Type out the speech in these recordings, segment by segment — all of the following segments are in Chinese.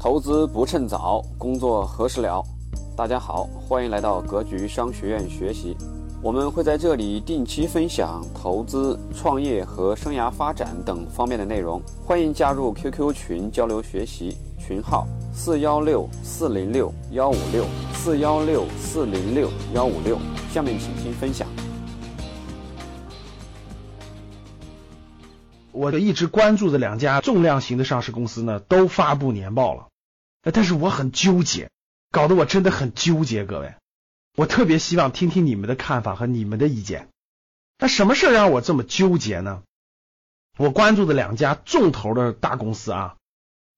投资不趁早，工作何时了？大家好，欢迎来到格局商学院学习。我们会在这里定期分享投资、创业和生涯发展等方面的内容。欢迎加入 QQ 群交流学习，群号四幺六四零六幺五六四幺六四零六幺五六。下面请听分享。我一直关注的两家重量型的上市公司呢，都发布年报了，但是我很纠结，搞得我真的很纠结。各位，我特别希望听听你们的看法和你们的意见。那什么事让我这么纠结呢？我关注的两家重头的大公司啊，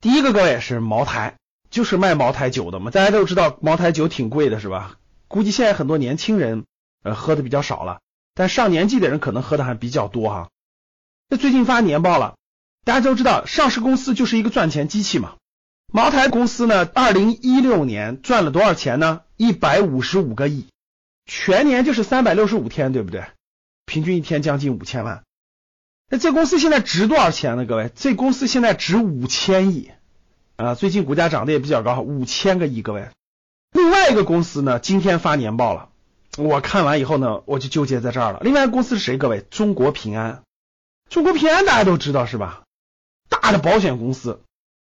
第一个各位是茅台，就是卖茅台酒的嘛。大家都知道茅台酒挺贵的，是吧？估计现在很多年轻人呃喝的比较少了，但上年纪的人可能喝的还比较多哈。这最近发年报了，大家都知道，上市公司就是一个赚钱机器嘛。茅台公司呢，二零一六年赚了多少钱呢？一百五十五个亿，全年就是三百六十五天，对不对？平均一天将近五千万。那这公司现在值多少钱呢？各位，这公司现在值五千亿啊！最近股价涨得也比较高，五千个亿。各位，另外一个公司呢，今天发年报了，我看完以后呢，我就纠结在这儿了。另外一个公司是谁？各位，中国平安。中国平安大家都知道是吧？大的保险公司，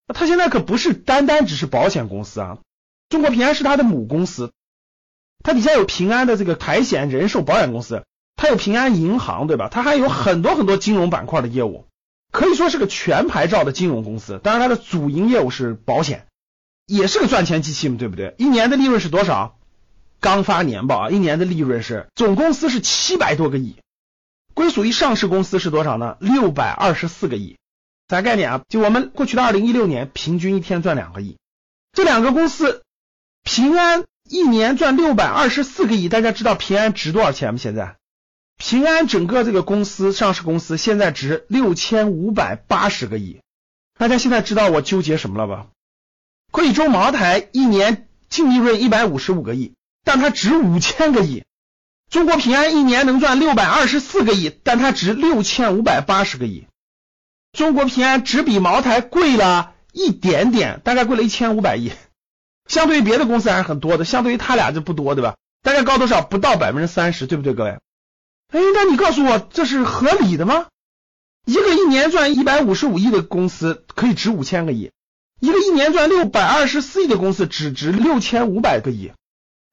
它现在可不是单单只是保险公司啊。中国平安是它的母公司，它底下有平安的这个财险、人寿保险公司，它有平安银行，对吧？它还有很多很多金融板块的业务，可以说是个全牌照的金融公司。当然，它的主营业务是保险，也是个赚钱机器嘛，对不对？一年的利润是多少？刚发年报啊，一年的利润是总公司是七百多个亿。归属于上市公司是多少呢？六百二十四个亿，啥概念啊？就我们过去的二零一六年，平均一天赚两个亿。这两个公司，平安一年赚六百二十四个亿，大家知道平安值多少钱吗？现在平安整个这个公司上市公司现在值六千五百八十个亿。大家现在知道我纠结什么了吧？贵州茅台一年净利润一百五十五个亿，但它值五千个亿。中国平安一年能赚六百二十四个亿，但它值六千五百八十个亿。中国平安只比茅台贵了一点点，大概贵了一千五百亿。相对于别的公司还是很多的，相对于他俩就不多，对吧？大概高多少？不到百分之三十，对不对，各位？哎，那你告诉我这是合理的吗？一个一年赚一百五十五亿的公司可以值五千个亿，一个一年赚六百二十四亿的公司只值六千五百个亿。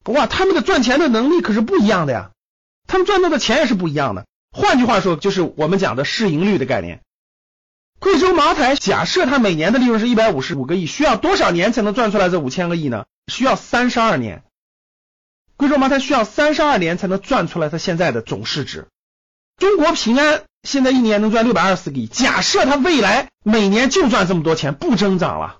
哇，他们的赚钱的能力可是不一样的呀，他们赚到的钱也是不一样的。换句话说，就是我们讲的市盈率的概念。贵州茅台假设它每年的利润是一百五十五个亿，需要多少年才能赚出来这五千个亿呢？需要三十二年。贵州茅台需要三十二年才能赚出来它现在的总市值。中国平安现在一年能赚六百二十个亿，假设它未来每年就赚这么多钱，不增长了，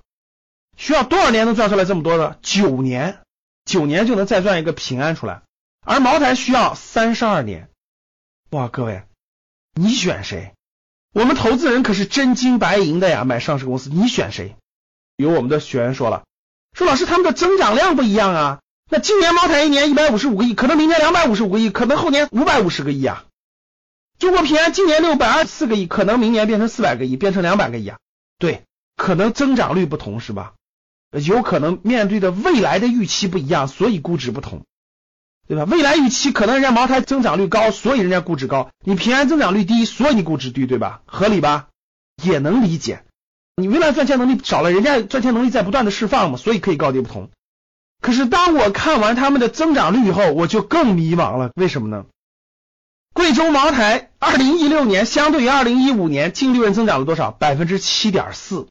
需要多少年能赚出来这么多的？九年。九年就能再赚一个平安出来，而茅台需要三十二年。哇，各位，你选谁？我们投资人可是真金白银的呀，买上市公司，你选谁？有我们的学员说了，说老师他们的增长量不一样啊。那今年茅台一年一百五十五个亿，可能明年两百五十五个亿，可能后年五百五十个亿啊。中国平安今年六百二十四个亿，可能明年变成四百个亿，变成两百个亿啊。对，可能增长率不同是吧？有可能面对的未来的预期不一样，所以估值不同，对吧？未来预期可能人家茅台增长率高，所以人家估值高；你平安增长率低，所以你估值低，对吧？合理吧？也能理解。你未来赚钱能力少了，人家赚钱能力在不断的释放嘛，所以可以高低不同。可是当我看完他们的增长率以后，我就更迷茫了。为什么呢？贵州茅台二零一六年相对于二零一五年净利润增长了多少？百分之七点四。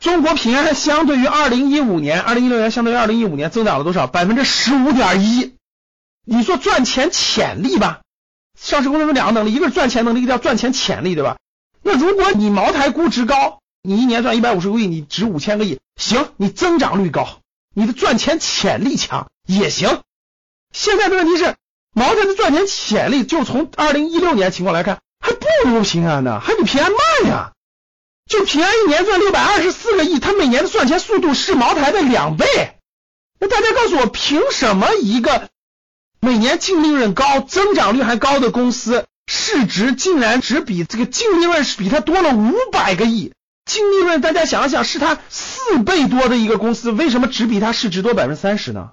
中国平安相对于二零一五年、二零一六年相对于二零一五年增长了多少？百分之十五点一。你说赚钱潜力吧？上市公司有两个能力，一个是赚钱能力，一个叫赚钱潜力，对吧？那如果你茅台估值高，你一年赚一百五十个亿，你值五千个亿，行，你增长率高，你的赚钱潜力强也行。现在的问题是，茅台的赚钱潜力就从二零一六年情况来看，还不如平安呢，还比平安慢呀。就平安一年赚六百二十四个亿，它每年的赚钱速度是茅台的两倍。那大家告诉我，凭什么一个每年净利润高、增长率还高的公司，市值竟然只比这个净利润是比它多了五百个亿？净利润大家想一想，是它四倍多的一个公司，为什么只比它市值多百分之三十呢？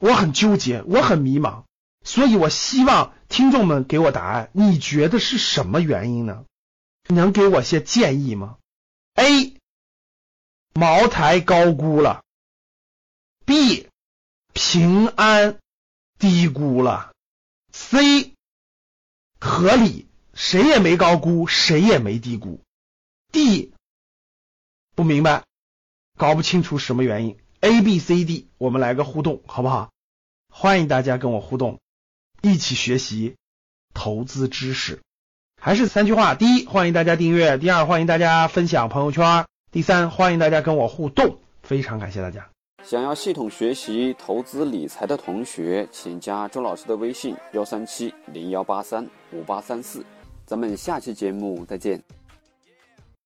我很纠结，我很迷茫，所以我希望听众们给我答案。你觉得是什么原因呢？能给我些建议吗？A. 茅台高估了，B. 平安低估了，C. 合理，谁也没高估，谁也没低估，D. 不明白，搞不清楚什么原因。A、B、C、D，我们来个互动，好不好？欢迎大家跟我互动，一起学习投资知识。还是三句话：第一，欢迎大家订阅；第二，欢迎大家分享朋友圈；第三，欢迎大家跟我互动。非常感谢大家。想要系统学习投资理财的同学，请加周老师的微信：幺三七零幺八三五八三四。咱们下期节目再见。